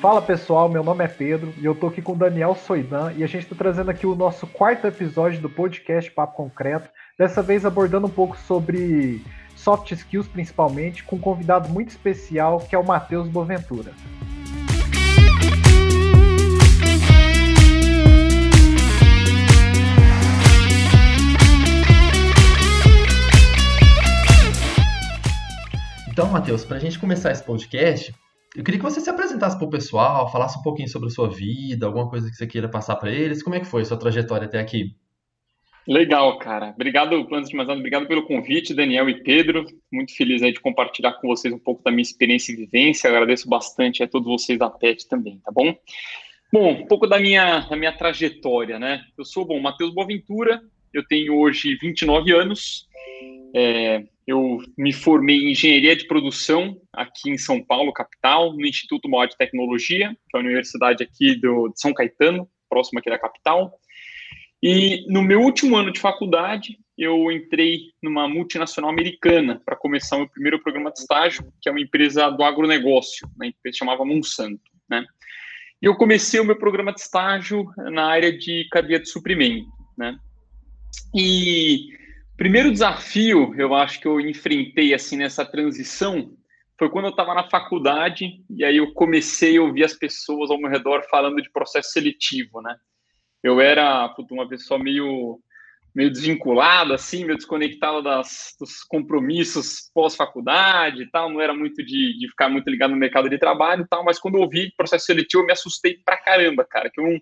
Fala pessoal, meu nome é Pedro e eu tô aqui com o Daniel Soidan e a gente está trazendo aqui o nosso quarto episódio do podcast Papo Concreto. Dessa vez abordando um pouco sobre soft skills principalmente, com um convidado muito especial que é o Matheus Boventura. Então, Matheus, para a gente começar esse podcast, eu queria que você se apresentasse para o pessoal, falasse um pouquinho sobre a sua vida, alguma coisa que você queira passar para eles. Como é que foi a sua trajetória até aqui? Legal, cara. Obrigado, antes de mais obrigado pelo convite, Daniel e Pedro. Muito feliz aí de compartilhar com vocês um pouco da minha experiência e vivência. Agradeço bastante a todos vocês da PET também, tá bom? Bom, um pouco da minha, da minha trajetória, né? Eu sou, bom, Matheus Boaventura, eu tenho hoje 29 anos, é, eu me formei em engenharia de produção aqui em São Paulo, capital, no Instituto Maior de Tecnologia, que é a universidade aqui do, de São Caetano, próximo aqui da capital. E no meu último ano de faculdade, eu entrei numa multinacional americana para começar meu primeiro programa de estágio, que é uma empresa do agronegócio, uma empresa chamava Monsanto, né? E eu comecei o meu programa de estágio na área de cadeia de suprimento, né? E primeiro desafio, eu acho que eu enfrentei assim nessa transição foi quando eu estava na faculdade e aí eu comecei a ouvir as pessoas ao meu redor falando de processo seletivo, né? Eu era puto, uma pessoa meio meio desvinculada, assim, meio desconectada das, dos compromissos pós-faculdade e tal, não era muito de, de ficar muito ligado no mercado de trabalho e tal, mas quando eu ouvi processo seletivo eu me assustei pra caramba, cara, que eu não,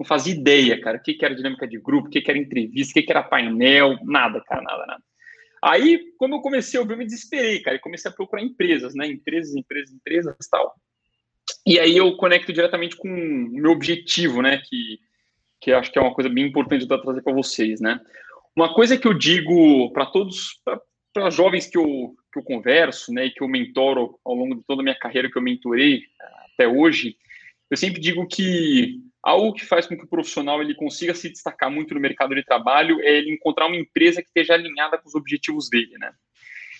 não fazia ideia, cara, o que, era dinâmica de grupo, o que, era entrevista, o que, era painel, nada, cara, nada, nada. Aí, quando eu comecei a ouvir, eu me desesperei, cara, e comecei a procurar empresas, né, empresas, empresas, empresas tal. E aí eu conecto diretamente com o meu objetivo, né, que, que acho que é uma coisa bem importante de trazer para vocês, né. Uma coisa que eu digo para todos, para jovens que eu, que eu converso, né, e que eu mentoro ao longo de toda a minha carreira que eu mentorei até hoje, eu sempre digo que algo que faz com que o profissional ele consiga se destacar muito no mercado de trabalho é ele encontrar uma empresa que esteja alinhada com os objetivos dele, né?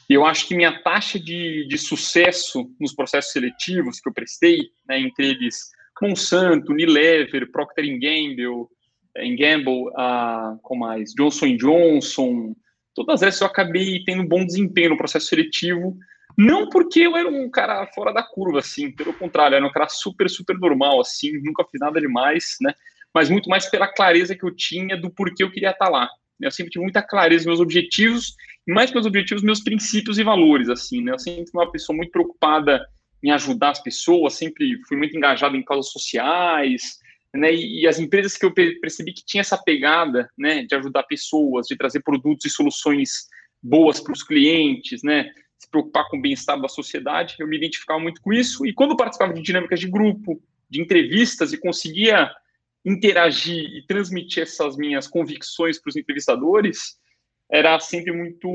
E eu acho que minha taxa de, de sucesso nos processos seletivos que eu prestei, né, entre eles Monsanto, Unilever, Procter Gamble, eh, Gamble, uh, com mais Johnson Johnson, todas essas eu acabei tendo um bom desempenho no processo seletivo não porque eu era um cara fora da curva, assim, pelo contrário, era um cara super, super normal, assim, nunca fiz nada demais, né? Mas muito mais pela clareza que eu tinha do porquê eu queria estar lá. Eu sempre tive muita clareza meus objetivos, e mais pelos objetivos, meus princípios e valores, assim, né? Eu sempre fui uma pessoa muito preocupada em ajudar as pessoas, sempre fui muito engajado em causas sociais, né? E, e as empresas que eu percebi que tinha essa pegada, né, de ajudar pessoas, de trazer produtos e soluções boas para os clientes, né? Se preocupar com o bem-estar da sociedade. Eu me identificava muito com isso. E quando participava de dinâmicas de grupo, de entrevistas e conseguia interagir e transmitir essas minhas convicções para os entrevistadores, era sempre muito,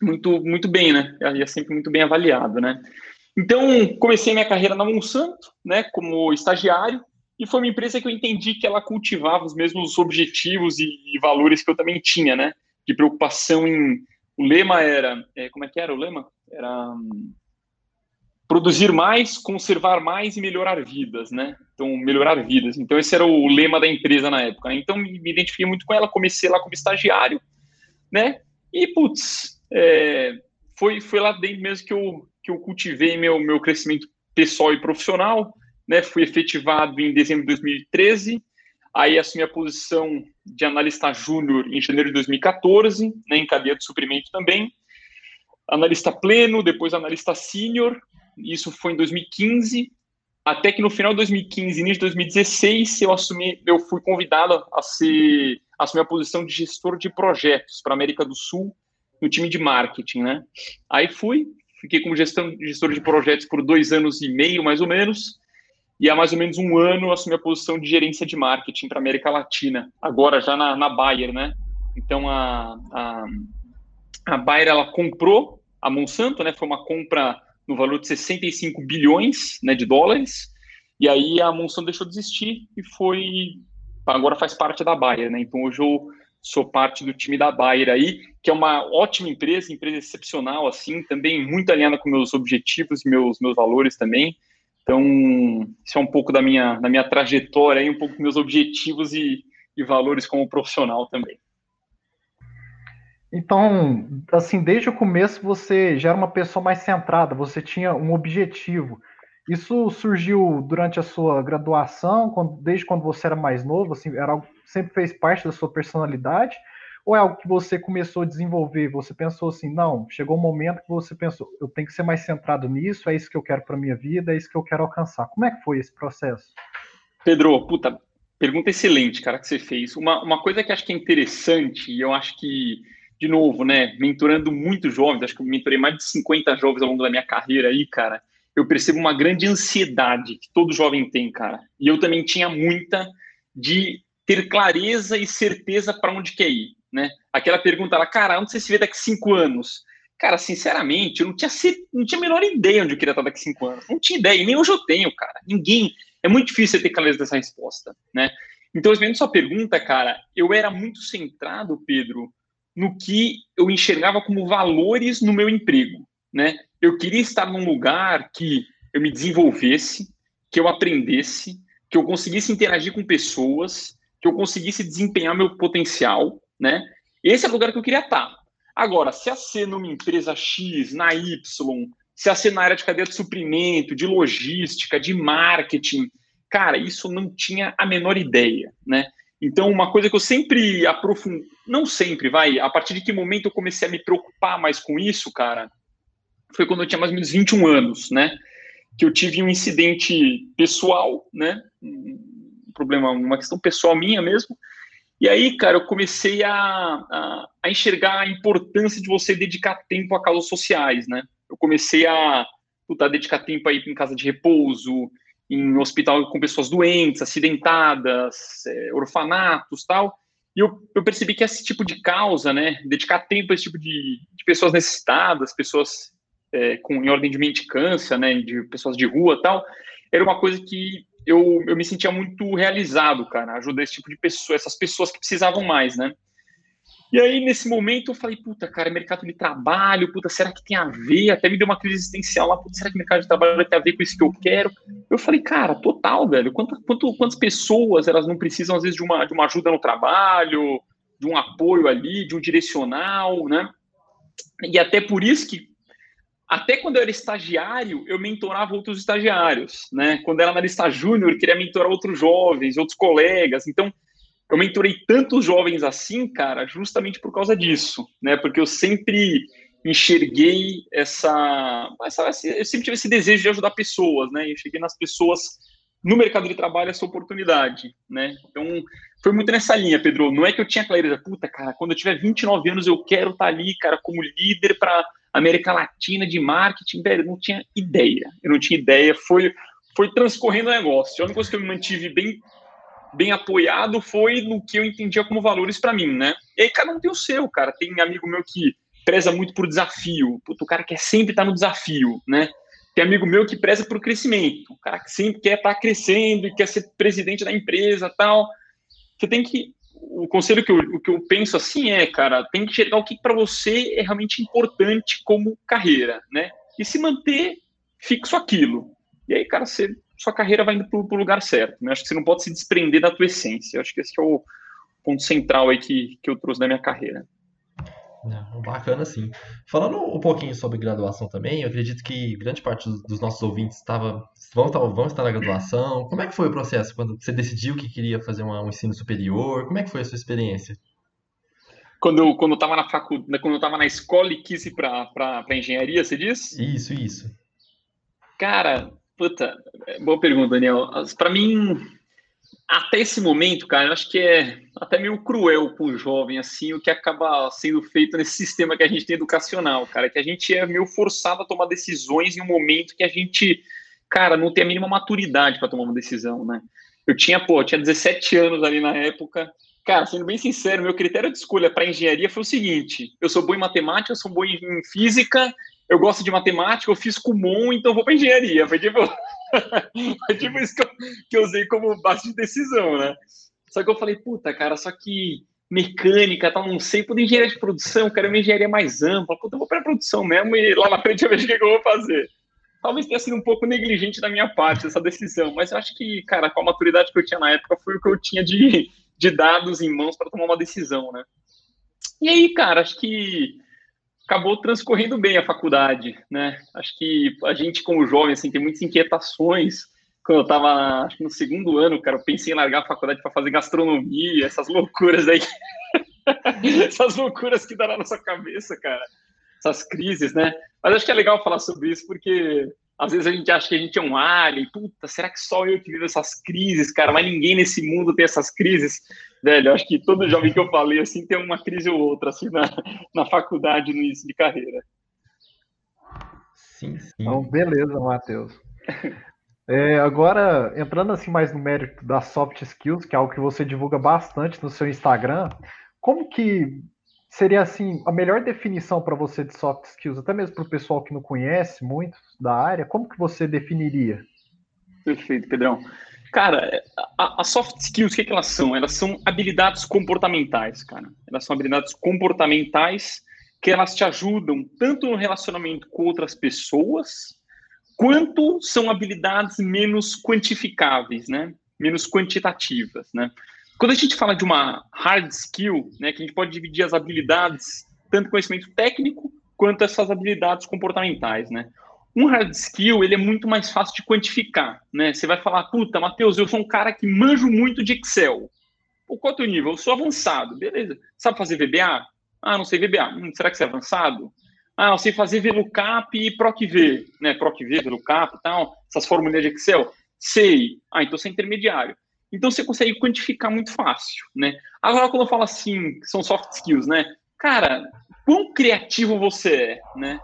muito, muito bem, né? Ia sempre muito bem avaliado, né? Então, comecei minha carreira na Monsanto, né, como estagiário, e foi uma empresa que eu entendi que ela cultivava os mesmos objetivos e, e valores que eu também tinha, né? De preocupação em o lema era, é, como é que era o lema? Era um, produzir mais, conservar mais e melhorar vidas, né? Então, melhorar vidas. Então, esse era o lema da empresa na época. Então, me identifiquei muito com ela, comecei lá como estagiário, né? E, putz, é, foi, foi lá dentro mesmo que eu, que eu cultivei meu, meu crescimento pessoal e profissional, né? Fui efetivado em dezembro de 2013, Aí assumi a posição de analista júnior em janeiro de 2014, né, em cadeia de suprimento também. Analista pleno, depois analista sênior, isso foi em 2015, até que no final de 2015, início de 2016, eu assumi, eu fui convidado a ser assumir a posição de gestor de projetos para a América do Sul no time de marketing, né? Aí fui, fiquei como gestão, gestor de projetos por dois anos e meio, mais ou menos. E há mais ou menos um ano assumi a posição de gerência de marketing para América Latina, agora já na, na Bayer, né? Então a, a, a Bayer ela comprou a Monsanto, né? Foi uma compra no valor de 65 bilhões né, de dólares. E aí a Monsanto deixou de existir e foi agora faz parte da Bayer, né? Então hoje eu sou parte do time da Bayer aí, que é uma ótima empresa, empresa excepcional assim, também muito alinhada com meus objetivos e meus meus valores também Então, isso é um pouco da minha, da minha trajetória, e um pouco dos meus objetivos e, e valores como profissional também. Então, assim, desde o começo você já era uma pessoa mais centrada, você tinha um objetivo. Isso surgiu durante a sua graduação, quando, desde quando você era mais novo, assim, era sempre fez parte da sua personalidade? Ou é algo que você começou a desenvolver? Você pensou assim, não, chegou um momento que você pensou, eu tenho que ser mais centrado nisso, é isso que eu quero para minha vida, é isso que eu quero alcançar. Como é que foi esse processo? Pedro, puta, pergunta excelente, cara, que você fez. Uma, uma coisa que acho que é interessante, e eu acho que, de novo, né, mentorando muitos jovens, acho que eu mentorei mais de 50 jovens ao longo da minha carreira aí, cara, eu percebo uma grande ansiedade que todo jovem tem, cara. E eu também tinha muita de ter clareza e certeza para onde quer ir né? Aquela pergunta lá, cara, onde você se vê daqui cinco anos? Cara, sinceramente, eu não tinha, não tinha a menor ideia onde eu queria estar daqui cinco anos. Não tinha ideia, e nem hoje eu tenho, cara. Ninguém. É muito difícil ter clareza dessa resposta, né? Então, respondendo sua pergunta, cara, eu era muito centrado, Pedro, no que eu enxergava como valores no meu emprego, né? Eu queria estar num lugar que eu me desenvolvesse, que eu aprendesse, que eu conseguisse interagir com pessoas, que eu conseguisse desempenhar meu potencial, né? Esse é o lugar que eu queria estar. Agora, se a ser numa empresa X, na Y, se a ser na área de cadeia de suprimento, de logística, de marketing, cara, isso não tinha a menor ideia, né? Então, uma coisa que eu sempre aprofundo, não sempre, vai, a partir de que momento eu comecei a me preocupar mais com isso, cara, foi quando eu tinha mais ou menos 21 anos, né? Que eu tive um incidente pessoal, né? Um problema, uma questão pessoal minha mesmo, e aí, cara, eu comecei a, a, a, enxergar a importância de você dedicar tempo a causas sociais, né? Eu comecei a, puta, dedicar tempo aí em casa de repouso, em hospital com pessoas doentes, acidentadas, é, orfanatos tal. E eu, eu, percebi que esse tipo de causa, né, dedicar tempo a esse tipo de, de pessoas necessitadas, pessoas é, com em ordem de mendicância, né, de pessoas de rua tal, era uma coisa que eu, eu me sentia muito realizado, cara, ajudar esse tipo de pessoa, essas pessoas que precisavam mais, né? E aí, nesse momento, eu falei, puta, cara, mercado de trabalho, puta, será que tem a ver? Até me deu uma crise existencial lá, puta, será que mercado de trabalho tem a ver com isso que eu quero? Eu falei, cara, total, velho, quanto, quanto, quantas pessoas, elas não precisam, às vezes, de uma, de uma ajuda no trabalho, de um apoio ali, de um direcional, né? E até por isso que até quando eu era estagiário, eu mentorava outros estagiários, né? Quando era analista júnior, queria mentorar outros jovens, outros colegas. Então, eu mentorei tantos jovens assim, cara, justamente por causa disso, né? Porque eu sempre enxerguei essa, essa eu sempre tive esse desejo de ajudar pessoas, né? Eu cheguei nas pessoas no mercado de trabalho essa oportunidade, né? Então, foi muito nessa linha, Pedro. Não é que eu tinha clareza, puta, cara, quando eu tiver 29 anos eu quero estar ali, cara, como líder para América Latina de marketing, velho, eu não tinha ideia. Eu não tinha ideia. Foi, foi transcorrendo o negócio. A única coisa que eu me mantive bem, bem apoiado foi no que eu entendia como valores para mim, né? E aí cada um tem o seu, cara. Tem amigo meu que preza muito por desafio. Puta, o cara quer sempre estar no desafio, né? Tem amigo meu que preza por crescimento. O cara que sempre quer estar crescendo e quer ser presidente da empresa tal. Você tem que o conselho que eu, que eu penso assim é, cara, tem que enxergar o que para você é realmente importante como carreira, né? E se manter fixo aquilo. E aí, cara, você, sua carreira vai indo para o lugar certo. Né? Acho que você não pode se desprender da tua essência. Acho que esse é o ponto central aí que, que eu trouxe da minha carreira. É, bacana, sim. Falando um pouquinho sobre graduação também, eu acredito que grande parte dos nossos ouvintes estava, vão, estar, vão estar na graduação. Como é que foi o processo quando você decidiu que queria fazer um ensino superior? Como é que foi a sua experiência? Quando eu quando estava na faculdade, quando eu estava na escola e quis ir para engenharia, você diz? Isso, isso. Cara, puta, boa pergunta, Daniel. Para mim, até esse momento, cara, eu acho que é até meio cruel com o jovem, assim, o que acaba sendo feito nesse sistema que a gente tem educacional, cara, que a gente é meio forçado a tomar decisões em um momento que a gente, cara, não tem a mínima maturidade para tomar uma decisão, né? Eu tinha, pô, eu tinha 17 anos ali na época. Cara, sendo bem sincero, meu critério de escolha para engenharia foi o seguinte: eu sou bom em matemática, eu sou bom em física, eu gosto de matemática, eu fiz Kumon, então vou para engenharia. Foi tipo é tipo isso que eu, que eu usei como base de decisão, né? Só que eu falei, puta, cara, só que mecânica, tal, não sei, por engenharia de produção, quero uma engenharia mais ampla, puta, eu vou para produção mesmo e lá na frente eu vejo o que, eu vou fazer. talvez tenha sido um pouco negligente da minha parte essa decisão, mas eu acho que, cara, com a maturidade que eu tinha na época, foi o que eu tinha de, de dados em mãos para tomar uma decisão, né? E aí, cara, acho que acabou transcorrendo bem a faculdade, né? Acho que a gente, como jovem, assim, tem muitas inquietações. Quando eu estava no segundo ano, cara, eu pensei em largar a faculdade para fazer gastronomia, essas loucuras aí. essas loucuras que dá na nossa cabeça, cara. Essas crises, né? Mas acho que é legal falar sobre isso, porque às vezes a gente acha que a gente é um alien. Puta, será que só eu que vivo essas crises, cara? Mas ninguém nesse mundo tem essas crises. Velho, acho que todo jovem que eu falei, assim, tem uma crise ou outra, assim, na, na faculdade, no início de carreira. Sim, sim. Então, beleza, Matheus. É, agora, entrando assim mais no mérito das soft skills, que é algo que você divulga bastante no seu Instagram, como que seria assim a melhor definição para você de soft skills, até mesmo para o pessoal que não conhece muito da área, como que você definiria? Perfeito, Pedrão. Cara, as soft skills, o que, que elas são? Elas são habilidades comportamentais, cara. Elas são habilidades comportamentais que elas te ajudam tanto no relacionamento com outras pessoas, quanto são habilidades menos quantificáveis, né? Menos quantitativas, né? Quando a gente fala de uma hard skill, né, que a gente pode dividir as habilidades, tanto conhecimento técnico quanto essas habilidades comportamentais, né? Um hard skill, ele é muito mais fácil de quantificar, né? Você vai falar, puta, Matheus, eu sou um cara que manjo muito de Excel. Pô, qual é o nível? Eu sou avançado, beleza. Sabe fazer VBA? Ah, não sei VBA. Hum, será que você é avançado? Ah, eu sei fazer VLOOKUP e PROC-V, né? PROC-V, VLOOKUP e tal, essas fórmulas de Excel. Sei. Ah, então você é intermediário. Então você consegue quantificar muito fácil, né? Agora, quando eu falo assim, são soft skills, né? Cara, quão criativo você é, né?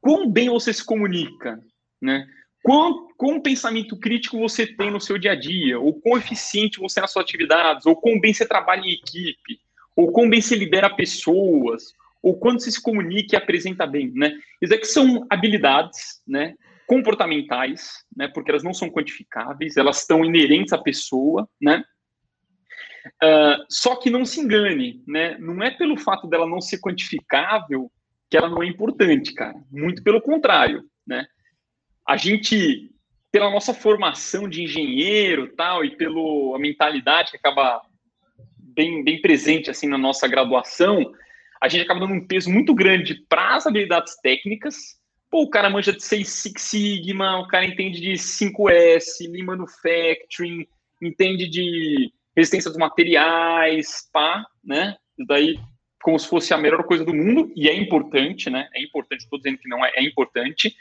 Quão bem você se comunica, né? Quão, quão pensamento crítico você tem no seu dia a dia, ou quão eficiente você é nas suas atividades, ou quão bem você trabalha em equipe, ou quão bem você lidera pessoas, ou quando você se comunica e apresenta bem, né? Isso aqui são habilidades, né? comportamentais, né, porque elas não são quantificáveis, elas estão inerentes à pessoa, né, uh, só que não se engane, né, não é pelo fato dela não ser quantificável que ela não é importante, cara, muito pelo contrário, né, a gente, pela nossa formação de engenheiro, tal, e pela mentalidade que acaba bem, bem presente, assim, na nossa graduação, a gente acaba dando um peso muito grande para as habilidades técnicas, Pô, o cara manja de Six Sigma, o cara entende de 5S, Lean Manufacturing, entende de resistência dos materiais, pá, né? Daí como se fosse a melhor coisa do mundo, e é importante, né? É importante, estou dizendo que não é, é importante.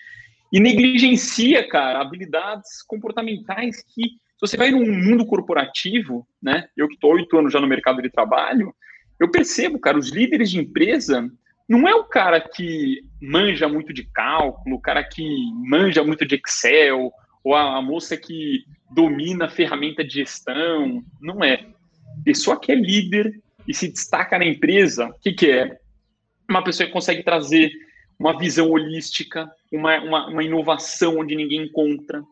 E negligencia, cara, habilidades comportamentais que, se você vai num mundo corporativo, né? Eu que estou oito anos já no mercado de trabalho, eu percebo, cara, os líderes de empresa não é o cara que manja muito de cálculo, o cara que manja muito de Excel, ou a, a moça que domina a ferramenta de gestão. Não é. Pessoa que é líder e se destaca na empresa, o que, que é? Uma pessoa que consegue trazer uma visão holística, uma, uma, uma inovação onde ninguém encontra,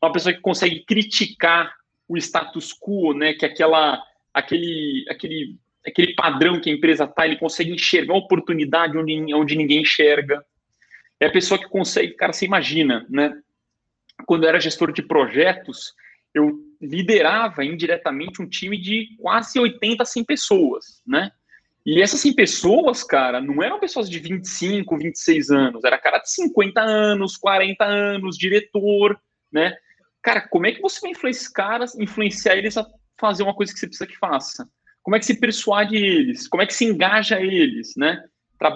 uma pessoa que consegue criticar o status quo, né, que é aquela, aquele, aquele aquele padrão que a empresa está, ele consegue enxergar uma oportunidade onde, onde ninguém enxerga. É a pessoa que consegue, cara, você imagina, né? Quando eu era gestor de projetos, eu liderava indiretamente um time de quase 80, 100 pessoas, né? E essas 100 pessoas, cara, não eram pessoas de 25, 26 anos, era cara de 50 anos, 40 anos, diretor, né? Cara, como é que você vai influenciar esses caras, influenciar eles a fazer uma coisa que você precisa que faça? como é que se persuade eles, como é que se engaja eles, né?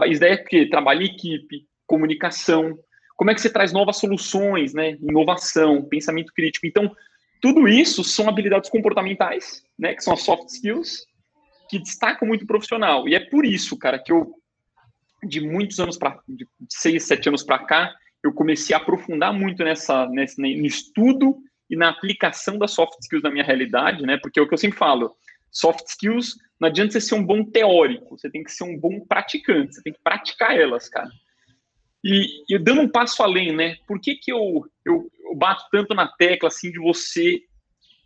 Isso daí é que trabalho em equipe, comunicação, como é que você traz novas soluções, né? Inovação, pensamento crítico. Então, tudo isso são habilidades comportamentais, né? Que são as soft skills que destacam muito o profissional. E é por isso, cara, que eu de muitos anos para de seis, sete anos para cá, eu comecei a aprofundar muito nessa, nesse, no estudo e na aplicação das soft skills na minha realidade, né? Porque é o que eu sempre falo, Soft skills, não adianta você ser um bom teórico, você tem que ser um bom praticante, você tem que praticar elas, cara. E, e dando um passo além, né? Por que, que eu, eu, eu bato tanto na tecla assim de você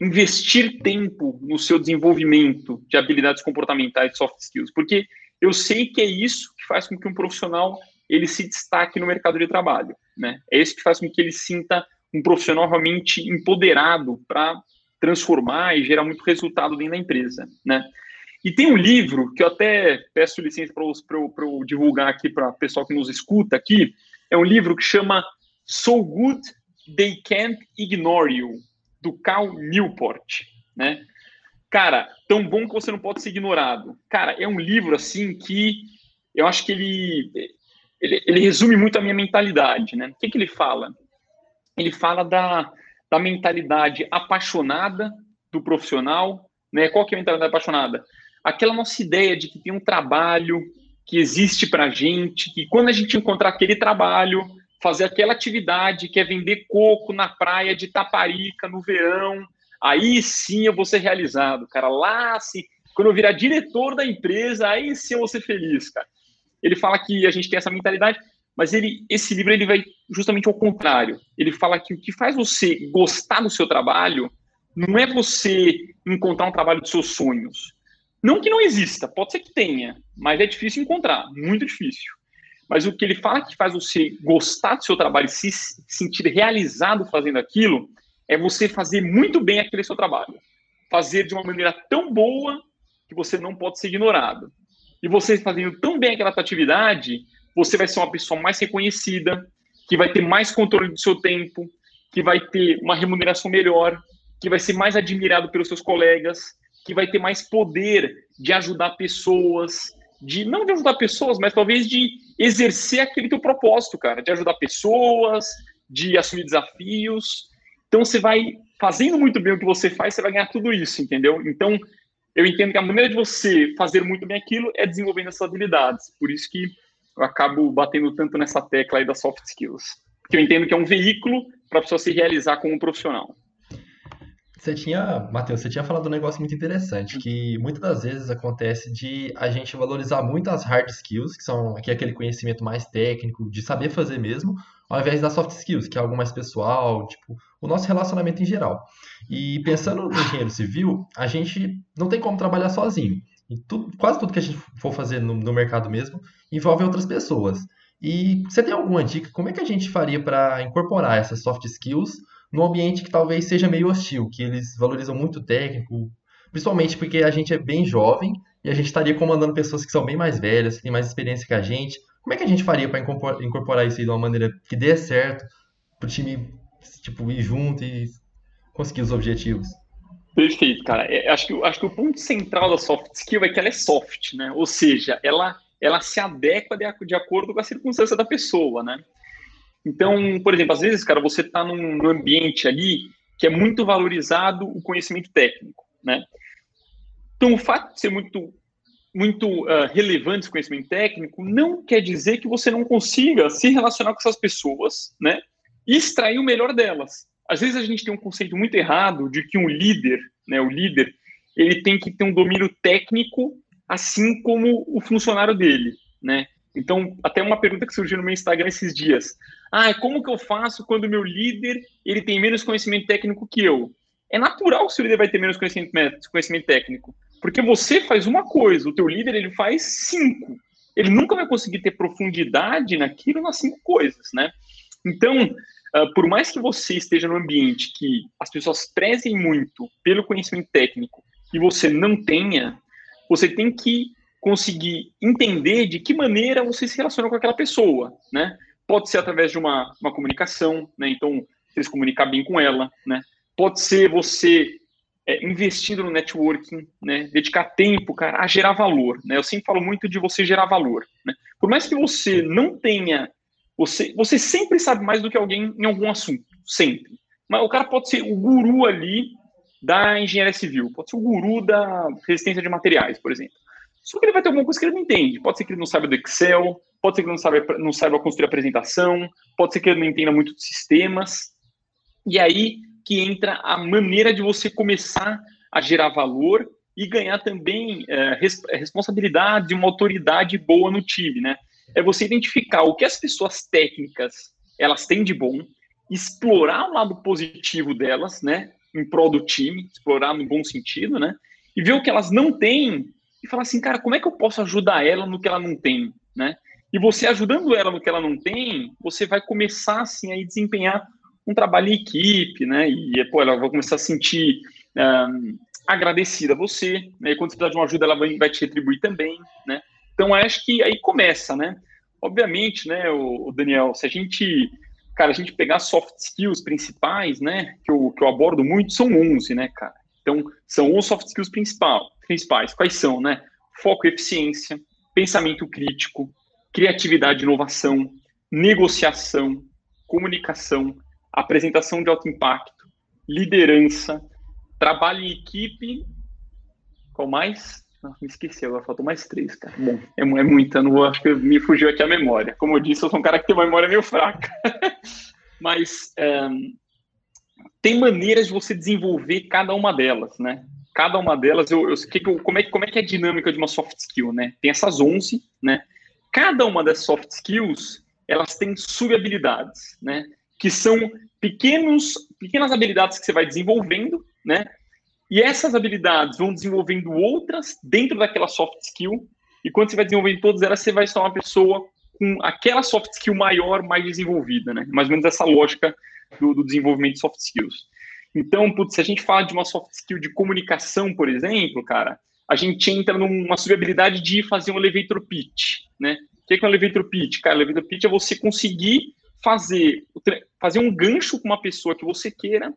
investir tempo no seu desenvolvimento de habilidades comportamentais soft skills? Porque eu sei que é isso que faz com que um profissional ele se destaque no mercado de trabalho. né? É isso que faz com que ele sinta um profissional realmente empoderado para transformar e gerar muito resultado dentro da empresa, né? E tem um livro que eu até peço licença para eu, divulgar aqui para o pessoal que nos escuta aqui. É um livro que chama So Good They Can't Ignore You, do Cal Newport, né? Cara, tão bom que você não pode ser ignorado. Cara, é um livro assim que eu acho que ele, ele, ele resume muito a minha mentalidade, né? O que, que ele fala? Ele fala da, da mentalidade apaixonada do profissional, né? Qual que é a mentalidade apaixonada? Aquela nossa ideia de que tem um trabalho que existe para gente, que quando a gente encontrar aquele trabalho, fazer aquela atividade que é vender coco na praia de Taparica no verão, aí sim eu vou ser realizado, cara. Lá, sim, quando eu virar diretor da empresa, aí sim eu vou ser feliz, cara. Ele fala que a gente tem essa mentalidade, mas ele, esse livro ele vai justamente ao contrário. Ele fala que o que faz você gostar do seu trabalho não é você encontrar um trabalho dos seus sonhos. Não que não exista, pode ser que tenha, mas é difícil encontrar, muito difícil. Mas o que ele fala que faz você gostar do seu trabalho se sentir realizado fazendo aquilo é você fazer muito bem aquele seu trabalho. Fazer de uma maneira tão boa que você não pode ser ignorado. E você fazendo tão bem aquela atividade, você vai ser uma pessoa mais reconhecida, que vai ter mais controle do seu tempo, que vai ter uma remuneração melhor, que vai ser mais admirado pelos seus colegas, que vai ter mais poder de ajudar pessoas, de não de ajudar pessoas, mas talvez de exercer aquele teu propósito, cara, de ajudar pessoas, de assumir desafios. Então você vai fazendo muito bem o que você faz, você vai ganhar tudo isso, entendeu? Então eu entendo que a maneira de você fazer muito bem aquilo é desenvolvendo essas habilidades. Por isso que eu acabo batendo tanto nessa tecla aí das soft skills. Porque eu entendo que é um veículo para a pessoa se realizar como profissional. Você tinha, Matheus, você tinha falado um negócio muito interessante, que muitas das vezes acontece de a gente valorizar muito as hard skills, que são que é aquele conhecimento mais técnico, de saber fazer mesmo, ao invés das soft skills, que é algo mais pessoal, tipo, o nosso relacionamento em geral. E pensando no engenheiro civil, a gente não tem como trabalhar sozinho. Tudo, quase tudo que a gente for fazer no, no mercado mesmo envolve outras pessoas. E você tem alguma dica? Como é que a gente faria para incorporar essas soft skills num ambiente que talvez seja meio hostil, que eles valorizam muito o técnico, principalmente porque a gente é bem jovem e a gente estaria comandando pessoas que são bem mais velhas, que têm mais experiência que a gente. Como é que a gente faria para incorporar isso aí de uma maneira que dê certo, para o time tipo, ir junto e conseguir os objetivos? Perfeito, cara. É, acho, que, acho que o ponto central da soft skill é que ela é soft, né? Ou seja, ela, ela se adequa de, de acordo com a circunstância da pessoa, né? Então, por exemplo, às vezes, cara, você está num, ambiente ali que é muito valorizado o conhecimento técnico, né? Então, o fato de ser muito muito uh, relevante esse conhecimento técnico não quer dizer que você não consiga se relacionar com essas pessoas, né? E extrair o melhor delas às vezes a gente tem um conceito muito errado de que um líder, né, o líder, ele tem que ter um domínio técnico assim como o funcionário dele, né? Então, até uma pergunta que surgiu no meu Instagram esses dias. Ah, como que eu faço quando o meu líder, ele tem menos conhecimento técnico que eu? É natural que o seu líder vai ter menos conhecimento, conhecimento técnico, porque você faz uma coisa, o teu líder ele faz cinco. Ele nunca vai conseguir ter profundidade naquilo nas cinco coisas, né? Então, Uh, por mais que você esteja num ambiente que as pessoas prezem muito pelo conhecimento técnico e você não tenha, você tem que conseguir entender de que maneira você se relaciona com aquela pessoa, né? Pode ser através de uma, uma comunicação, né? Então, você se comunicar bem com ela, né? Pode ser você é, investindo no networking, né? Dedicar tempo, cara, a gerar valor, né? Eu sempre falo muito de você gerar valor, né? Por mais que você não tenha você, você sempre sabe mais do que alguém em algum assunto, sempre. Mas o cara pode ser o guru ali da engenharia civil, pode ser o guru da resistência de materiais, por exemplo. Só que ele vai ter alguma coisa que ele não entende. Pode ser que ele não saiba do Excel, pode ser que ele não saiba, não saiba construir apresentação, pode ser que ele não entenda muito de sistemas. E aí que entra a maneira de você começar a gerar valor e ganhar também é, res, responsabilidade, uma autoridade boa no time, né? é você identificar o que as pessoas técnicas elas têm de bom, explorar o lado positivo delas, né, em prol do time, explorar no bom sentido, né, e ver o que elas não têm e falar assim, cara, como é que eu posso ajudar ela no que ela não tem, né? E você ajudando ela no que ela não tem, você vai começar assim a desempenhar um trabalho em equipe, né? E pô, ela vai começar a sentir um, agradecida a você, né? E quando você precisar de uma ajuda, ela vai, vai te retribuir também, né? Então acho que aí começa, né? Obviamente, né, o, o Daniel, se a gente, cara, a gente pegar soft skills principais, né, que eu, que eu abordo muito, são 11, né, cara? Então, são os soft skills principal, principais. Quais são, né? Foco e eficiência, pensamento crítico, criatividade e inovação, negociação, comunicação, apresentação de alto impacto, liderança, trabalho em equipe. Qual mais? Me esqueci, agora faltou mais três, cara. Bom, é, é muita, não vou, acho que me fugiu aqui a memória. Como eu disse, eu sou um cara que tem uma memória meio fraca. Mas é, tem maneiras de você desenvolver cada uma delas, né? Cada uma delas, eu, eu, que, como, é, como é que é a dinâmica de uma soft skill, né? Tem essas 11, né? Cada uma das soft skills, elas têm subhabilidades, né? Que são pequenos, pequenas habilidades que você vai desenvolvendo, né? E essas habilidades vão desenvolvendo outras dentro daquela soft skill. E quando você vai desenvolvendo todas elas, você vai ser uma pessoa com aquela soft skill maior, mais desenvolvida, né? Mais ou menos essa lógica do, do desenvolvimento de soft skills. Então, putz, se a gente fala de uma soft skill de comunicação, por exemplo, cara, a gente entra numa subhabilidade de fazer um elevator pitch, né? O que é um elevator pitch? Cara, elevator pitch é você conseguir fazer, fazer um gancho com uma pessoa que você queira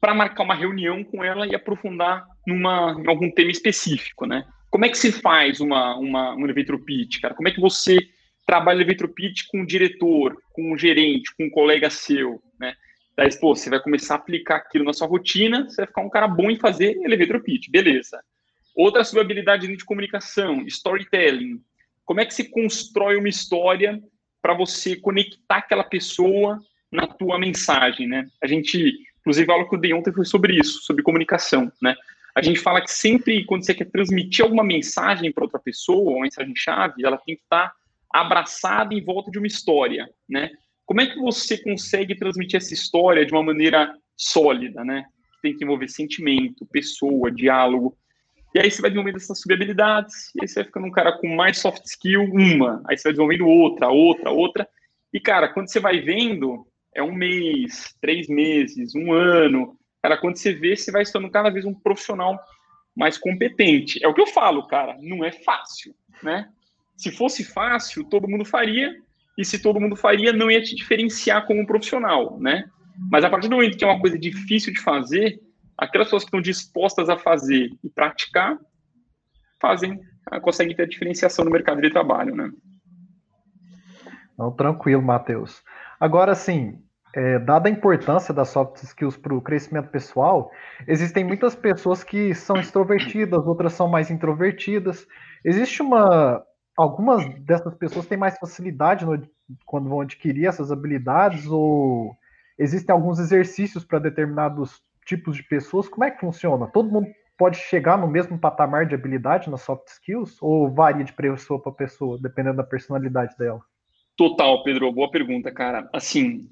para marcar uma reunião com ela e aprofundar numa, em algum tema específico, né? Como é que se faz uma, uma, um elevator pitch, cara? Como é que você trabalha elevator pitch com o diretor, com o gerente, com um colega seu, né? Daí, pô, você vai começar a aplicar aquilo na sua rotina, você vai ficar um cara bom em fazer elevator pitch, beleza. Outra sua habilidade de comunicação, storytelling. Como é que se constrói uma história para você conectar aquela pessoa na tua mensagem, né? A gente, inclusive, a aula que eu dei ontem foi sobre isso, sobre comunicação, né? A gente fala que sempre, quando você quer transmitir alguma mensagem para outra pessoa, uma mensagem-chave, ela tem que estar tá abraçada em volta de uma história, né? Como é que você consegue transmitir essa história de uma maneira sólida, né? Tem que envolver sentimento, pessoa, diálogo. E aí você vai desenvolvendo essas subhabilidades, e aí você vai ficando um cara com mais soft skill, uma. Aí você vai desenvolvendo outra, outra, outra. E, cara, quando você vai vendo, é um mês, três meses, um ano. Cara, quando você vê, você vai se tornando cada vez um profissional mais competente. É o que eu falo, cara, não é fácil, né? Se fosse fácil, todo mundo faria, e se todo mundo faria, não ia te diferenciar como profissional, né? Mas a partir do momento que é uma coisa difícil de fazer, aquelas pessoas que estão dispostas a fazer e praticar, fazem, ah, conseguem ter diferenciação no mercado de trabalho, né? Não, tranquilo, Matheus. Agora, sim, é, dada a importância das soft skills para o crescimento pessoal, existem muitas pessoas que são extrovertidas, outras são mais introvertidas. Existe uma algumas dessas pessoas têm mais facilidade no, quando vão adquirir essas habilidades ou existem alguns exercícios para determinados tipos de pessoas? Como é que funciona? Todo mundo pode chegar no mesmo patamar de habilidade nas soft skills ou varia de pessoa para pessoa, dependendo da personalidade dela? Total, Pedro, boa pergunta, cara. Assim,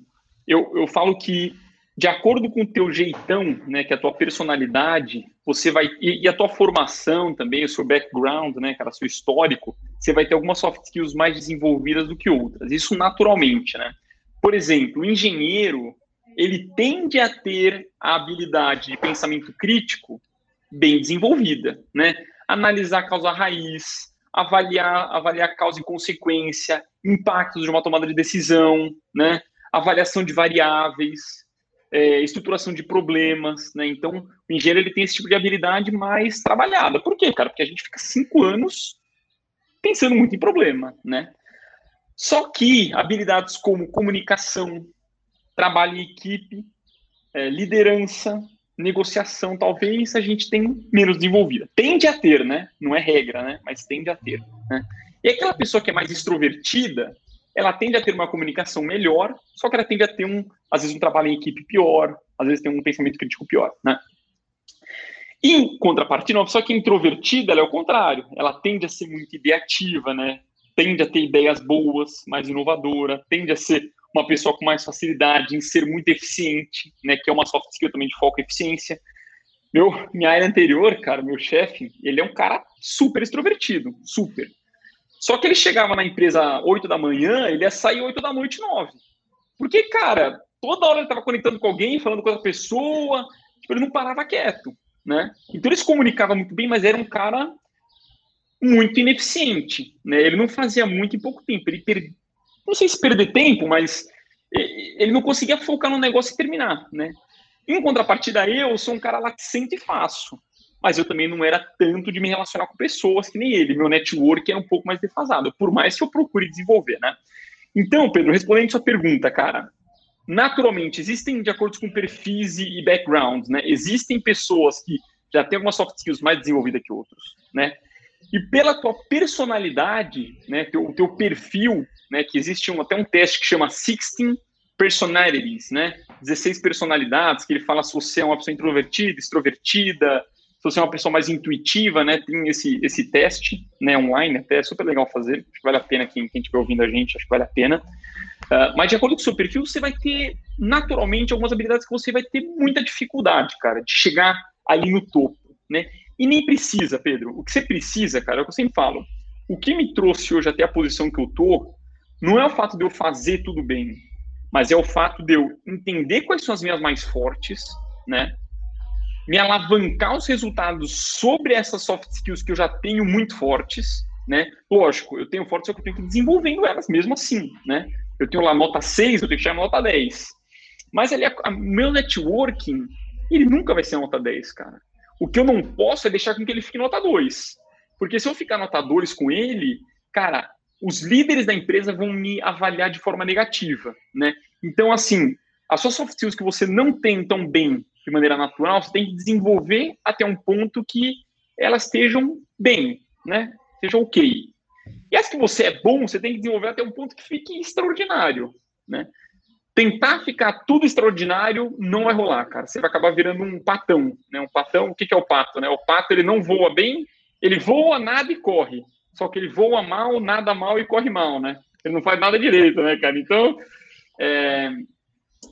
eu, eu falo que de acordo com o teu jeitão, né, que é a tua personalidade, você vai e, e, a tua formação também, o seu background, né, cara, seu histórico, você vai ter algumas soft skills mais desenvolvidas do que outras. Isso naturalmente, né? Por exemplo, o engenheiro, ele tende a ter a habilidade de pensamento crítico bem desenvolvida, né? Analisar a causa raiz, avaliar, avaliar causa e consequência, impactos de uma tomada de decisão, né? Avaliação de variáveis, é, estruturação de problemas, né? Então, o engenheiro ele tem esse tipo de habilidade mais trabalhada. Por quê, cara? Porque a gente fica cinco anos pensando muito em problema, né? Só que habilidades como comunicação, trabalho em equipe, é, liderança, negociação, talvez a gente tenha menos desenvolvida. Tende a ter, né? Não é regra, né? Mas tende a ter. Né? E aquela pessoa que é mais extrovertida, ela tende a ter uma comunicação melhor, só que ela tende a ter um, às vezes, um trabalho em equipe pior, às vezes tem um pensamento crítico pior, né? Em contrapartida, uma pessoa que é introvertida, ela é o contrário, ela tende a ser muito ideativa, né? Tende a ter ideias boas, mais inovadora, tende a ser uma pessoa com mais facilidade em ser muito eficiente, né? Que é uma soft skill também de foco e eficiência. Meu, minha área anterior, cara, meu chefe, ele é um cara super extrovertido, super. Só que ele chegava na empresa 8 da manhã, ele ia sair 8 da noite, 9. Porque, cara, toda hora ele estava conectando com alguém, falando com outra pessoa, tipo, ele não parava quieto, né? Então ele se comunicava muito bem, mas era um cara muito ineficiente, né? Ele não fazia muito em pouco tempo, ele per... não sei se perder tempo, mas ele não conseguia focar no negócio e terminar, né? Em contrapartida, eu sou um cara laxante e faço, mas eu também não era tanto de me relacionar com pessoas que nem ele. Meu network é um pouco mais defasado, por mais que eu procure desenvolver, né? Então, Pedro, respondendo sua pergunta, cara, naturalmente existem, de acordo com perfis e backgrounds, né? Existem pessoas que já têm algumas soft skills mais desenvolvidas que outros, né? E pela tua personalidade, né, teu, teu perfil, né, que existe um, até um teste que chama 16 personalities, né, 16 personalidades, que ele fala se você é uma pessoa introvertida, extrovertida, se você é uma pessoa mais intuitiva, né, tem esse, esse teste, né, online, até é super legal fazer, acho que vale a pena quem, estiver ouvindo a gente, acho que vale a pena. Uh, mas de acordo com o seu perfil, você vai ter naturalmente algumas habilidades que você vai ter muita dificuldade, cara, de chegar ali no topo, né? E nem precisa, Pedro. O que você precisa, cara, é o que eu sempre falo. O que me trouxe hoje até a posição que eu tô, não é o fato de eu fazer tudo bem, mas é o fato de eu entender quais são as minhas mais fortes, né? Me alavancar os resultados sobre essas soft skills que eu já tenho muito fortes, né? Lógico, eu tenho fortes, só que eu tenho que ir desenvolvendo elas mesmo assim, né? Eu tenho lá nota 6, eu tenho que chegar nota 10. Mas ali, a, a, meu networking, ele nunca vai ser nota 10, cara. O que eu não posso é deixar com que ele fique nota 2. Porque se eu ficar nota 2 com ele, cara, os líderes da empresa vão me avaliar de forma negativa, né? Então, assim, as suas soft skills que você não tem tão bem de maneira natural, você tem que desenvolver até um ponto que elas estejam bem, né? Sejam ok. E as que você é bom, você tem que desenvolver até um ponto que fique extraordinário, né? tentar ficar tudo extraordinário não vai rolar, cara. Você vai acabar virando um patão, né? Um patão, o que, que é o pato, né? O pato, ele não voa bem, ele voa, nada e corre. Só que ele voa mal, nada mal e corre mal, né? Ele não faz nada direito, né, cara? Então, é,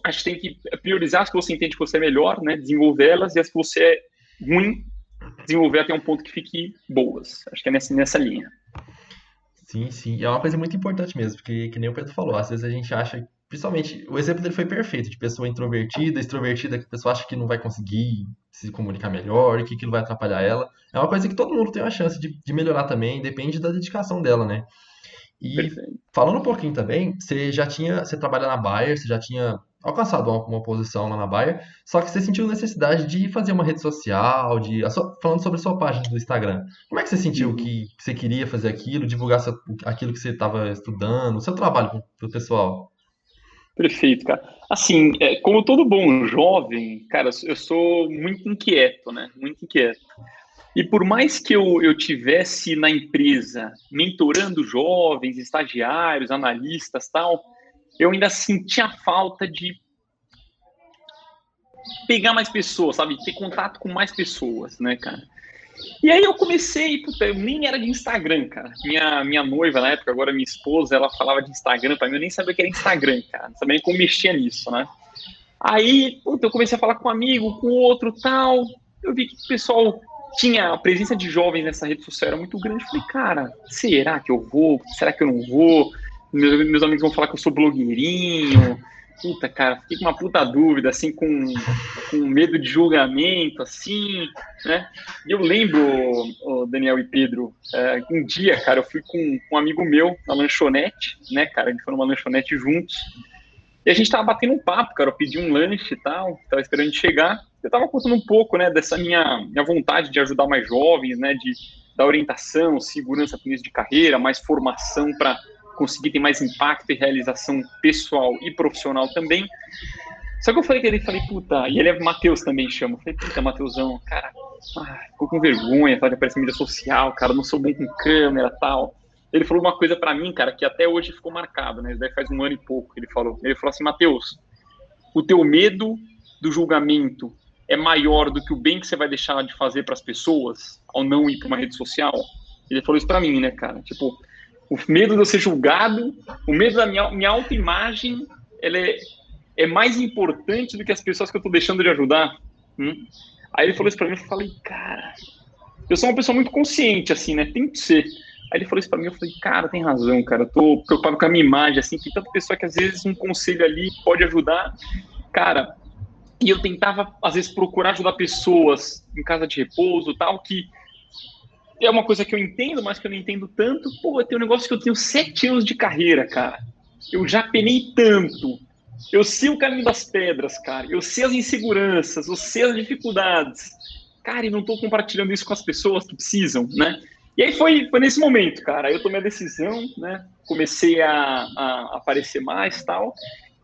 acho que tem que priorizar as que você entende que você é melhor, né? Desenvolvê-las e as que você é ruim, desenvolver até um ponto que fique boas. Acho que é nessa, nessa linha. Sim, sim. É uma coisa muito importante mesmo, porque, que nem o Pedro falou, às vezes a gente acha Principalmente, o exemplo dele foi perfeito, de pessoa introvertida, extrovertida, que a pessoa acha que não vai conseguir se comunicar melhor, que aquilo vai atrapalhar ela. É uma coisa que todo mundo tem uma chance de, de melhorar também, depende da dedicação dela, né? E Perfeito. falando um pouquinho também, você já tinha, você trabalha na Bayer, você já tinha alcançado uma, uma, posição lá na Bayer, só que você sentiu necessidade de fazer uma rede social, de sua, falando sobre a sua página do Instagram. Como é que você sentiu uhum. que, que, você queria fazer aquilo, divulgar seu, aquilo que você estava estudando, o seu trabalho para o pessoal? Perfeito, cara. Assim, é, como todo bom jovem, cara, eu sou muito inquieto, né? Muito inquieto. E por mais que eu, eu tivesse na empresa mentorando jovens, estagiários, analistas tal, eu ainda sentia falta de pegar mais pessoas, sabe? Ter contato com mais pessoas, né, cara? E aí eu comecei, puta, eu nem era de Instagram, cara. Minha, minha noiva na época, agora minha esposa, ela falava de Instagram pra mim, eu nem sabia que era Instagram, cara. Não sabia nem como mexia nisso, né? Aí, puta, eu comecei a falar com um amigo, com outro tal. Eu vi que o pessoal tinha a presença de jovens nessa rede social era muito grande. Eu falei, cara, será que eu vou? Será que eu não vou? Meus, meus amigos vão falar que eu sou blogueirinho puta, cara, fiquei com uma puta dúvida, assim, com, com medo de julgamento, assim, né? E eu lembro, Daniel e Pedro, é, um dia, cara, eu fui com, um amigo meu na lanchonete, né, cara? A gente foi numa lanchonete juntos. E a gente tava batendo um papo, cara. Eu pedi um lanche e tal, tava esperando chegar. Eu tava contando um pouco, né, dessa minha, minha vontade de ajudar mais jovens, né, de dar orientação, segurança para de carreira, mais formação para conseguir ter mais impacto e realização pessoal e profissional também. Só que eu falei que ele falei, puta, e ele é Matheus também chama. Eu falei, puta, Matheusão, cara, ah, ficou com vergonha, tá, de aparecer mídia social, cara, não sou bom com câmera tal. Ele falou uma coisa para mim, cara, que até hoje ficou marcado, né? Daí faz um ano e pouco ele falou. Ele falou assim, Matheus, o teu medo do julgamento é maior do que o bem que você vai deixar de fazer para as pessoas ao não ir para uma rede social. Ele falou isso para mim, né, cara? Tipo, o medo de eu ser julgado, o medo da minha, minha autoimagem, ela é, é mais importante do que as pessoas que eu estou deixando de ajudar. Hum? Aí ele falou isso para mim, eu falei, cara, eu sou uma pessoa muito consciente, assim, né? Tem que ser. Aí ele falou isso pra mim, eu falei, cara, tem razão, cara, eu tô preocupado com a minha imagem, assim, tem tanta pessoa que às vezes um conselho ali pode ajudar. Cara, e eu tentava, às vezes, procurar ajudar pessoas em casa de repouso tal, que é uma coisa que eu entendo, mas que eu não entendo tanto. Pô, tem um negócio que eu tenho sete anos de carreira, cara. Eu já penei tanto. Eu sei o caminho das pedras, cara. Eu sei as inseguranças, eu sei as dificuldades. Cara, e não tô compartilhando isso com as pessoas que precisam, né? E aí foi, foi nesse momento, cara. Eu tomei a decisão, né? Comecei a, a aparecer mais tal.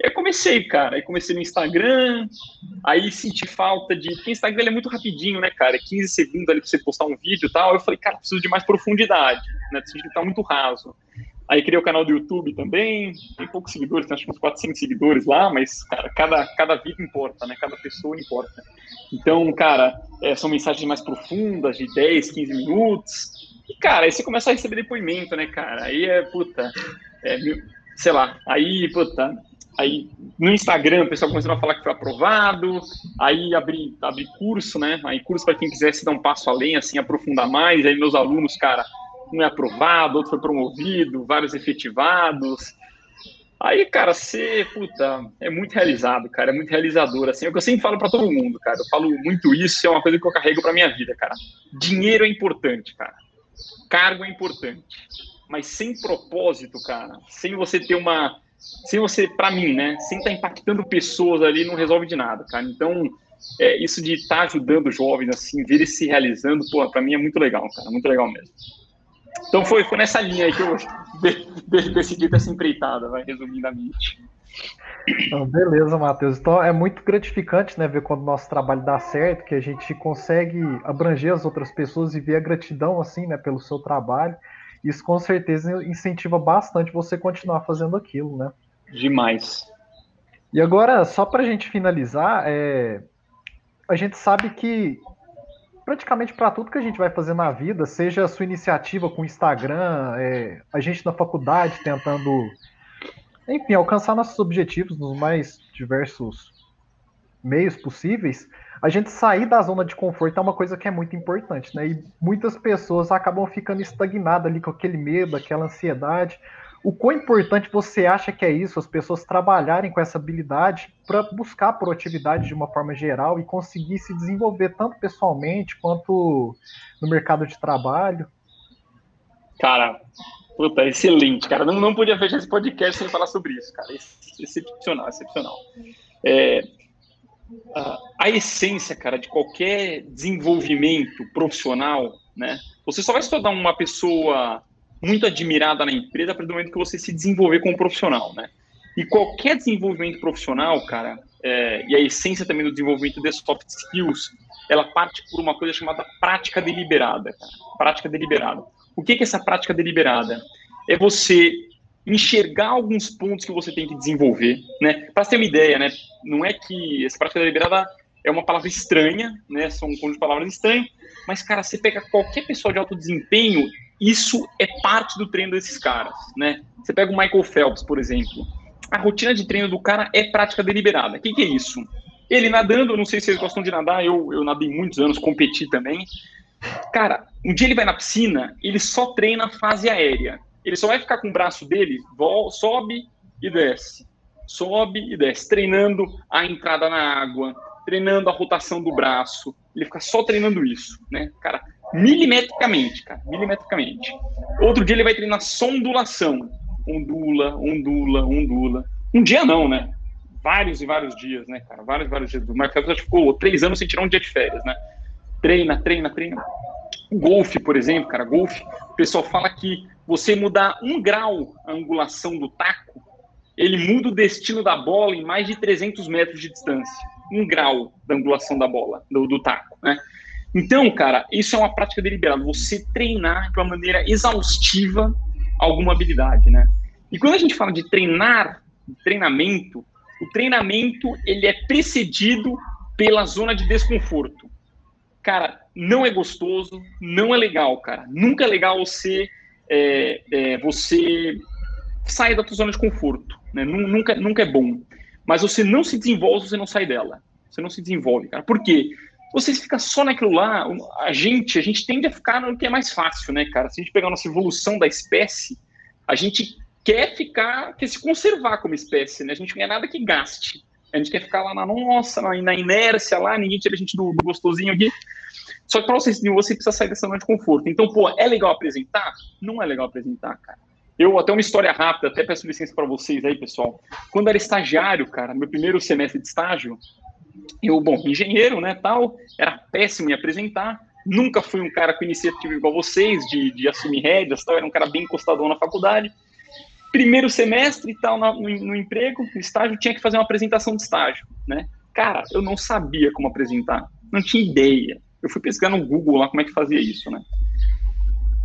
E aí comecei, cara. Aí comecei no Instagram. Aí senti falta de. Porque o Instagram é muito rapidinho, né, cara? 15 é segundos ali pra você postar um vídeo e tal. Eu falei, cara, preciso de mais profundidade, né? Preciso de estar muito raso. Aí criei o canal do YouTube também, tem poucos seguidores, tem acho que uns 400 seguidores lá, mas, cara, cada, cada vida importa, né? Cada pessoa importa. Então, cara, é, são mensagens mais profundas, de 10, 15 minutos. E, cara, aí você começa a receber depoimento, né, cara? Aí é, puta, é, sei lá, aí, puta, aí no Instagram o pessoal começou a falar que foi aprovado, aí abri, abri curso, né? Aí curso para quem quisesse dar um passo além, assim, aprofundar mais, aí meus alunos, cara, um é aprovado, outro foi promovido, vários efetivados. Aí, cara, você, puta, é muito realizado, cara, é muito realizador, assim, é o que eu sempre falo para todo mundo, cara, eu falo muito isso, é uma coisa que eu carrego para minha vida, cara. Dinheiro é importante, cara. Cargo é importante, mas sem propósito, cara, sem você ter uma, sem você, para mim, né, sem estar tá impactando pessoas ali, não resolve de nada, cara. Então, é, isso de estar tá ajudando jovens, assim, ver eles se realizando, pô, para mim é muito legal, cara, muito legal mesmo. Então foi, foi nessa linha aí que eu de, de, decidi essa empreitada, vai, resumidamente. Então, beleza, Matheus. Então é muito gratificante né, ver quando o nosso trabalho dá certo, que a gente consegue abranger as outras pessoas e ver a gratidão assim, né, pelo seu trabalho. Isso com certeza incentiva bastante você continuar fazendo aquilo, né? Demais. E agora, só para a gente finalizar, é... a gente sabe que praticamente para tudo que a gente vai fazer na vida, seja a sua iniciativa com o Instagram, é, a gente na faculdade tentando, enfim, alcançar nossos objetivos nos mais diversos meios possíveis, a gente sair da zona de conforto é uma coisa que é muito importante, né? E muitas pessoas acabam ficando estagnadas ali com aquele medo, aquela ansiedade, o quão importante você acha que é isso, as pessoas trabalharem com essa habilidade para buscar proatividade de uma forma geral e conseguir se desenvolver tanto pessoalmente quanto no mercado de trabalho? Cara, puta, excelente, cara. Não, não podia fechar esse podcast sem falar sobre isso, cara. Excepcional, excepcional. É, a, essência, cara, de qualquer desenvolvimento profissional, né? Você só vai estudar uma pessoa muito admirada na empresa a partir do momento que você se desenvolver como profissional, né? E qualquer desenvolvimento profissional, cara, é, e a essência também do desenvolvimento de soft skills, ela parte por uma coisa chamada prática deliberada, cara. Prática deliberada. O que é essa prática deliberada? É você enxergar alguns pontos que você tem que desenvolver, né? Para ter uma ideia, né? Não é que essa prática deliberada é uma palavra estranha, né? São um conjunto de palavras estranhas, mas cara, você pega qualquer pessoa de alto desempenho isso é parte do treino desses caras, né? Você pega o Michael Phelps, por exemplo. A rotina de treino do cara é prática deliberada. O que, que, é isso? Ele nadando, não sei se vocês gostam de nadar, eu, eu nadei muitos anos, competi também. Cara, um dia ele vai na piscina, ele só treina a fase aérea. Ele só vai ficar com o braço dele, sobe e desce. Sobe e desce, treinando a entrada na água, treinando a rotação do braço. Ele fica só treinando isso, né? Cara, milimetricamente, cara, milimetricamente. Outro dia ele vai treinar só ondulação. Ondula, ondula, ondula. Um dia não, né? Vários e vários dias, né, cara? Vários e vários dias. O Mark Phelps ficou três anos sem tirar um dia de férias, né? Treina, treina, treina. Golfe, por exemplo, cara, golfe, o pessoal fala que você mudar um grau a angulação do taco, ele muda o destino da bola em mais de 300 metros de distância. Um grau da angulação da bola, do, do taco, né? Então, cara, isso é uma prática deliberada. Você treinar de uma maneira exaustiva alguma habilidade, né? E quando a gente fala de treinar, treinamento, o treinamento ele é precedido pela zona de desconforto. Cara, não é gostoso, não é legal, cara. Nunca é legal você é, é, você sair da tua zona de conforto, né? Nunca, nunca é bom. Mas você não se desenvolve, você não sai dela. Você não se desenvolve, cara. Por quê? vocês ficam só naquilo lá, a gente, a gente tende a ficar no que é mais fácil, né, cara? Se a gente pegar a nossa evolução da espécie, a gente quer ficar, quer se conservar como espécie, né? A gente não quer nada que gaste. A gente quer ficar lá na nossa, na inércia lá, ninguém tira a gente do, do gostosinho aqui. Só que para você você precisa sair dessa zona de conforto. Então, pô, é legal apresentar? Não é legal apresentar, cara. Eu, até uma história rápida, até peço licença para vocês aí, pessoal. Quando era estagiário, cara, meu primeiro semestre de estágio, eu, bom, engenheiro, né, tal, era péssimo em apresentar, nunca fui um cara com iniciativa igual vocês, de, de assumir rédeas, tal, era um cara bem encostadão na faculdade. Primeiro semestre e tal, no, no emprego, no estágio, tinha que fazer uma apresentação de estágio, né? Cara, eu não sabia como apresentar, não tinha ideia. Eu fui pesquisar no Google lá como é que fazia isso, né?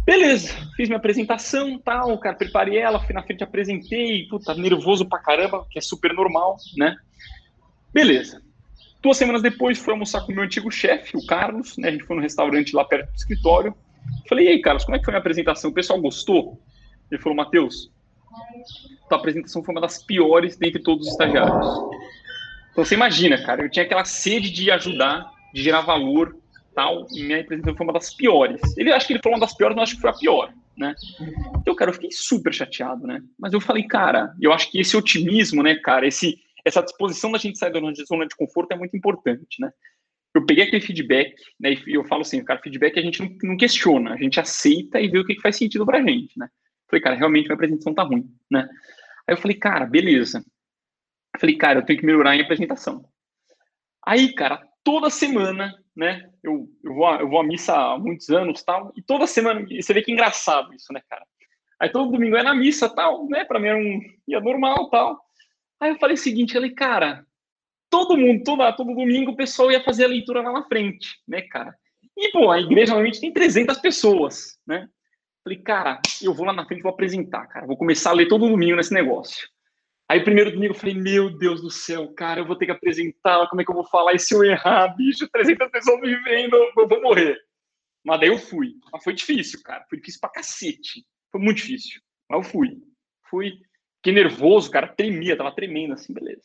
Beleza, fiz minha apresentação, tal, cara, preparei ela, fui na frente, apresentei, puta, nervoso pra caramba, que é super normal, né? Beleza. Duas semanas depois, fui almoçar com o meu antigo chefe, o Carlos, né? A gente foi no restaurante lá perto do escritório. Falei, e aí, Carlos, como é que foi a minha apresentação? O pessoal gostou? Ele falou, Matheus, tua apresentação foi uma das piores dentre todos os estagiários. Então você imagina, cara, eu tinha aquela sede de ajudar, de gerar valor, tal, minha apresentação foi uma das piores. Ele acho que ele falou uma das piores, mas acho que foi a pior, né? Então, cara, eu fiquei super chateado, né? Mas eu falei, cara, eu acho que esse otimismo, né, cara, esse essa disposição da gente sair da zona de conforto é muito importante, né? Eu peguei aquele feedback, né? E eu falo assim, cara, feedback a gente não, não questiona, a gente aceita e vê o que, que faz sentido pra gente, né? Falei, cara, realmente minha apresentação tá ruim, né? Aí eu falei, cara, beleza. Falei, cara, eu tenho que melhorar a minha apresentação. Aí, cara, toda semana, né? Eu, eu, vou, eu vou à missa há muitos anos tal, e toda semana, você vê que é engraçado isso, né, cara? Aí todo domingo é na missa tal, né? Pra mim era um ia normal tal. Aí eu falei o seguinte, falei, cara, todo mundo, todo, todo domingo o pessoal ia fazer a leitura lá na frente, né, cara? E, pô, a igreja normalmente tem 300 pessoas, né? Falei, cara, eu vou lá na frente vou apresentar, cara. Vou começar a ler todo domingo nesse negócio. Aí, primeiro domingo, eu falei, meu Deus do céu, cara, eu vou ter que apresentar, como é que eu vou falar? E se eu errar, bicho, 300 pessoas me vendo, eu vou morrer. Mas daí eu fui. Mas foi difícil, cara. Foi difícil pra cacete. Foi muito difícil. Mas eu fui. Fui. Fiquei nervoso, cara, tremia, tava tremendo assim, beleza.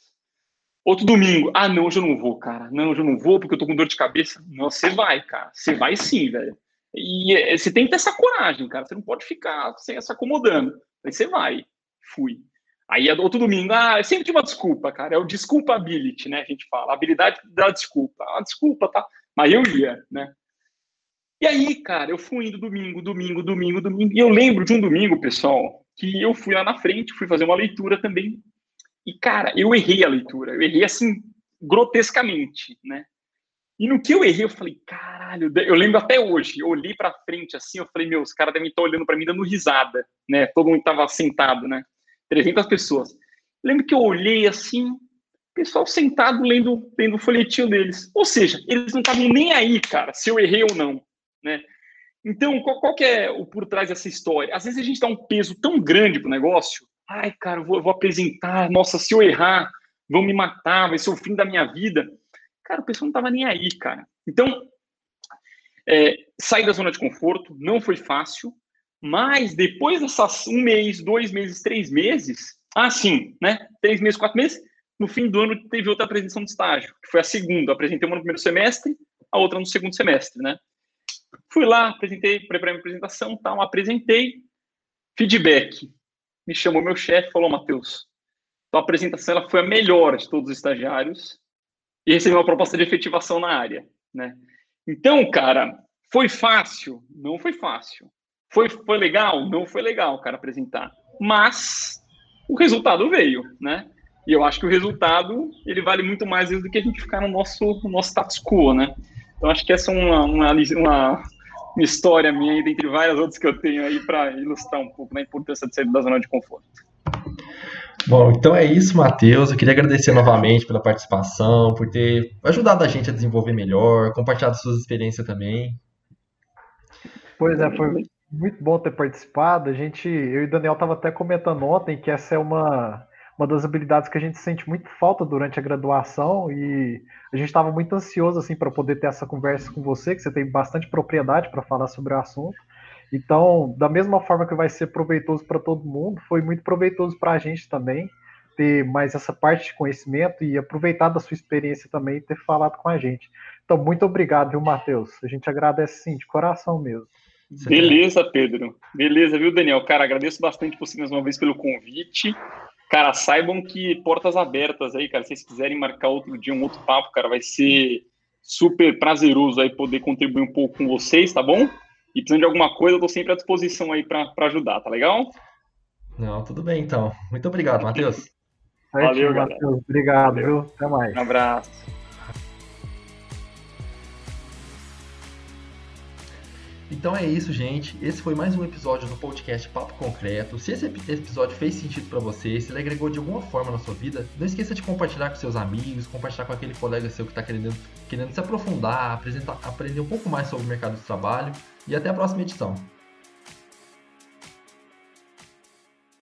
Outro domingo, ah, não, hoje eu não vou, cara. Não, hoje eu não vou porque eu tô com dor de cabeça. Não, você vai, cara. Você vai sim, velho. E é, você tem que ter essa coragem, cara. Você não pode ficar se acomodando. Aí você vai. Fui. Aí outro domingo, ah, sempre tinha uma desculpa, cara. É o desculpability, né? A gente fala. A habilidade da desculpa. Ah, desculpa, tá? Mas eu ia, né? E aí, cara, eu fui indo domingo, domingo, domingo, domingo. E eu lembro de um domingo, pessoal, que eu fui lá na frente, fui fazer uma leitura também. E, cara, eu errei a leitura. Eu errei, assim, grotescamente, né? E no que eu errei, eu falei, caralho, eu lembro até hoje, eu olhei pra frente assim, eu falei, meu, os caras devem estar olhando para mim dando risada, né? Todo mundo tava sentado, né? 300 pessoas. Lembro que eu olhei assim, pessoal sentado lendo, lendo o folhetinho deles. Ou seja, eles não estavam nem aí, cara, se eu errei ou não, né? Então, qual, qual que é o por trás dessa história? Às vezes a gente dá um peso tão grande pro negócio. Ai, cara, eu vou, eu vou apresentar. Nossa, se eu errar, vão me matar, vai ser o fim da minha vida. Cara, o pessoal não tava nem aí, cara. Então, é, sair da zona de conforto não foi fácil, mas depois dessas um mês, dois meses, três meses, ah, sim, né? Três meses, quatro meses, no fim do ano teve outra apresentação de estágio, que foi a segunda. apresentei uma no primeiro semestre, a outra no segundo semestre, né? Fui lá, apresentei, preparei minha apresentação, tal, apresentei, feedback. Me chamou meu chefe, falou, Matheus, tua apresentação ela foi a melhor de todos os estagiários e recebi uma proposta de efetivação na área, né? Então, cara, foi fácil? Não foi fácil. Foi, foi legal? Não foi legal, cara, apresentar. Mas o resultado veio, né? E eu acho que o resultado ele vale muito mais do que a gente ficar no nosso, no nosso status quo, né? Então acho que essa é uma, uma, uma, uma história minha, dentre várias outras que eu tenho aí, para ilustrar um pouco da importância de sair da zona de conforto. Bom, então é isso, Matheus. Eu queria agradecer novamente pela participação, por ter ajudado a gente a desenvolver melhor, compartilhado suas experiências também. Pois é, foi muito bom ter participado. A gente, eu e o Daniel tava até comentando ontem que essa é uma uma das habilidades que a gente sente muito falta durante a graduação e a gente estava muito ansioso assim para poder ter essa conversa com você, que você tem bastante propriedade para falar sobre o assunto. Então, da mesma forma que vai ser proveitoso para todo mundo, foi muito proveitoso para a gente também ter mais essa parte de conhecimento e aproveitar da sua experiência também e ter falado com a gente. Então, muito obrigado, viu, Matheus? A gente agradece sim, de coração mesmo. Beleza, Pedro. Beleza, viu, Daniel? Cara, agradeço bastante você mais uma vez pelo convite. Cara, saibam que portas abertas aí, cara. Se vocês quiserem marcar outro dia, um outro papo, cara, vai ser super prazeroso aí poder contribuir um pouco com vocês, tá bom? E precisando de alguma coisa, eu tô sempre à disposição aí para ajudar, tá legal? Não, tudo bem então. Muito obrigado, Matheus. Valeu, Matheus. Obrigado, Valeu. viu? Até mais. Um abraço. Então é isso, gente. Esse foi mais um episódio do podcast Papo Concreto. Se esse episódio fez sentido para você, se ele agregou de alguma forma na sua vida, não esqueça de compartilhar com seus amigos, compartilhar com aquele colega seu que está querendo, querendo se aprofundar, aprender um pouco mais sobre o mercado de trabalho. E até a próxima edição.